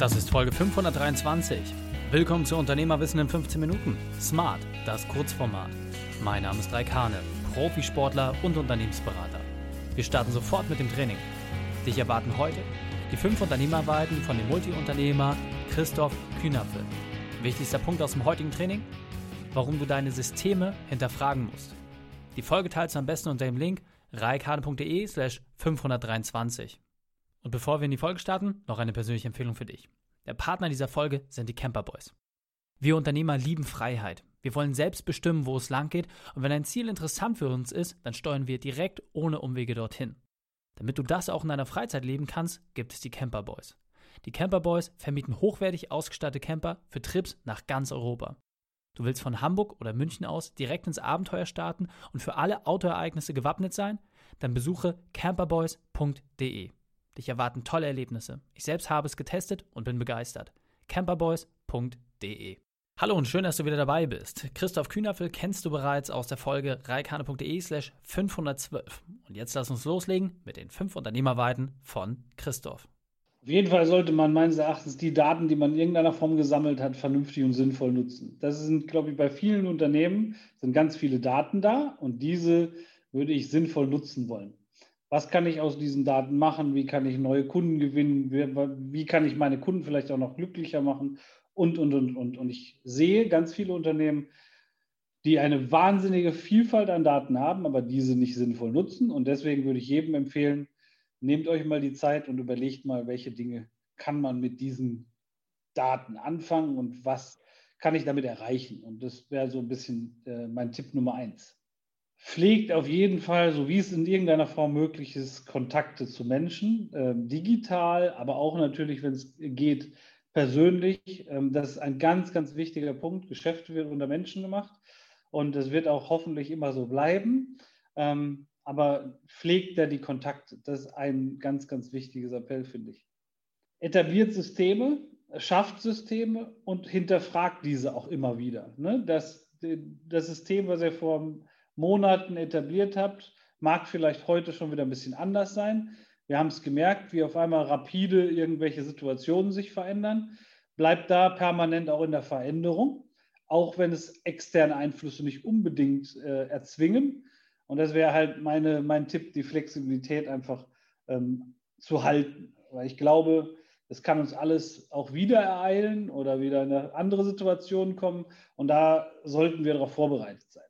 Das ist Folge 523. Willkommen zu Unternehmerwissen in 15 Minuten. Smart, das Kurzformat. Mein Name ist Raik Hane, Profisportler und Unternehmensberater. Wir starten sofort mit dem Training. Dich erwarten heute die fünf Unternehmerweiten von dem Multiunternehmer Christoph Kühnapfel. Wichtigster Punkt aus dem heutigen Training? Warum du deine Systeme hinterfragen musst. Die Folge teilst du am besten unter dem Link reikane.de slash 523. Und bevor wir in die Folge starten, noch eine persönliche Empfehlung für dich. Der Partner dieser Folge sind die Camper Boys. Wir Unternehmer lieben Freiheit. Wir wollen selbst bestimmen, wo es lang geht und wenn ein Ziel interessant für uns ist, dann steuern wir direkt ohne Umwege dorthin. Damit du das auch in deiner Freizeit leben kannst, gibt es die Camper Boys. Die Camper Boys vermieten hochwertig ausgestattete Camper für Trips nach ganz Europa. Du willst von Hamburg oder München aus direkt ins Abenteuer starten und für alle Autoereignisse gewappnet sein? Dann besuche camperboys.de. Dich erwarten tolle Erlebnisse. Ich selbst habe es getestet und bin begeistert. camperboys.de Hallo und schön, dass du wieder dabei bist. Christoph Kühnerfel kennst du bereits aus der Folge reikane.de slash 512. Und jetzt lass uns loslegen mit den fünf Unternehmerweiten von Christoph. Auf jeden Fall sollte man meines Erachtens die Daten, die man in irgendeiner Form gesammelt hat, vernünftig und sinnvoll nutzen. Das sind, glaube ich, bei vielen Unternehmen sind ganz viele Daten da und diese würde ich sinnvoll nutzen wollen. Was kann ich aus diesen Daten machen? Wie kann ich neue Kunden gewinnen? Wie, wie kann ich meine Kunden vielleicht auch noch glücklicher machen? Und, und, und, und. Und ich sehe ganz viele Unternehmen, die eine wahnsinnige Vielfalt an Daten haben, aber diese nicht sinnvoll nutzen. Und deswegen würde ich jedem empfehlen, nehmt euch mal die Zeit und überlegt mal, welche Dinge kann man mit diesen Daten anfangen und was kann ich damit erreichen. Und das wäre so ein bisschen äh, mein Tipp Nummer eins. Pflegt auf jeden Fall, so wie es in irgendeiner Form möglich ist, Kontakte zu Menschen, äh, digital, aber auch natürlich, wenn es geht, persönlich. Ähm, das ist ein ganz, ganz wichtiger Punkt. Geschäfte wird unter Menschen gemacht und es wird auch hoffentlich immer so bleiben. Ähm, aber pflegt er die Kontakte. Das ist ein ganz, ganz wichtiges Appell, finde ich. Etabliert Systeme, schafft Systeme und hinterfragt diese auch immer wieder. Ne? Das, das System, was ihr vor Monaten etabliert habt, mag vielleicht heute schon wieder ein bisschen anders sein. Wir haben es gemerkt, wie auf einmal rapide irgendwelche Situationen sich verändern. Bleibt da permanent auch in der Veränderung, auch wenn es externe Einflüsse nicht unbedingt äh, erzwingen. Und das wäre halt meine, mein Tipp, die Flexibilität einfach ähm, zu halten. Weil ich glaube, es kann uns alles auch wieder ereilen oder wieder in eine andere Situation kommen. Und da sollten wir darauf vorbereitet sein.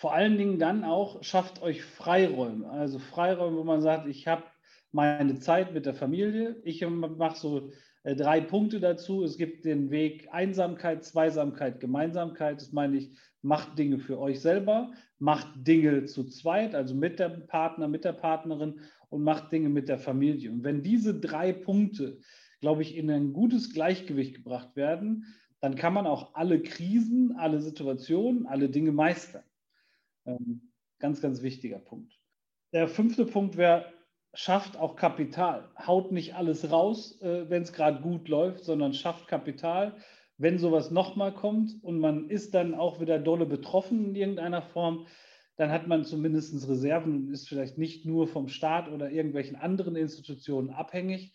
Vor allen Dingen dann auch, schafft euch Freiräume. Also Freiräume, wo man sagt, ich habe meine Zeit mit der Familie. Ich mache so äh, drei Punkte dazu. Es gibt den Weg Einsamkeit, Zweisamkeit, Gemeinsamkeit. Das meine ich, macht Dinge für euch selber, macht Dinge zu zweit, also mit dem Partner, mit der Partnerin und macht Dinge mit der Familie. Und wenn diese drei Punkte, glaube ich, in ein gutes Gleichgewicht gebracht werden, dann kann man auch alle Krisen, alle Situationen, alle Dinge meistern. Ähm, ganz, ganz wichtiger Punkt. Der fünfte Punkt wäre, schafft auch Kapital. Haut nicht alles raus, äh, wenn es gerade gut läuft, sondern schafft Kapital. Wenn sowas nochmal kommt und man ist dann auch wieder dolle betroffen in irgendeiner Form, dann hat man zumindest Reserven und ist vielleicht nicht nur vom Staat oder irgendwelchen anderen Institutionen abhängig.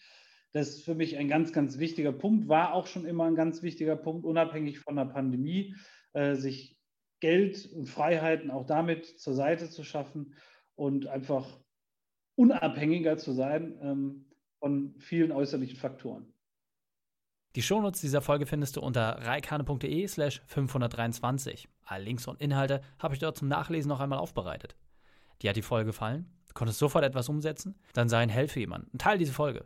Das ist für mich ein ganz, ganz wichtiger Punkt, war auch schon immer ein ganz wichtiger Punkt, unabhängig von der Pandemie, äh, sich Geld und Freiheiten auch damit zur Seite zu schaffen und einfach unabhängiger zu sein ähm, von vielen äußerlichen Faktoren. Die Shownotes dieser Folge findest du unter reikane.de slash 523. Alle Links und Inhalte habe ich dort zum Nachlesen noch einmal aufbereitet. Dir hat die Folge gefallen? Du konntest sofort etwas umsetzen? Dann sei ein Held für jemanden und teile diese Folge.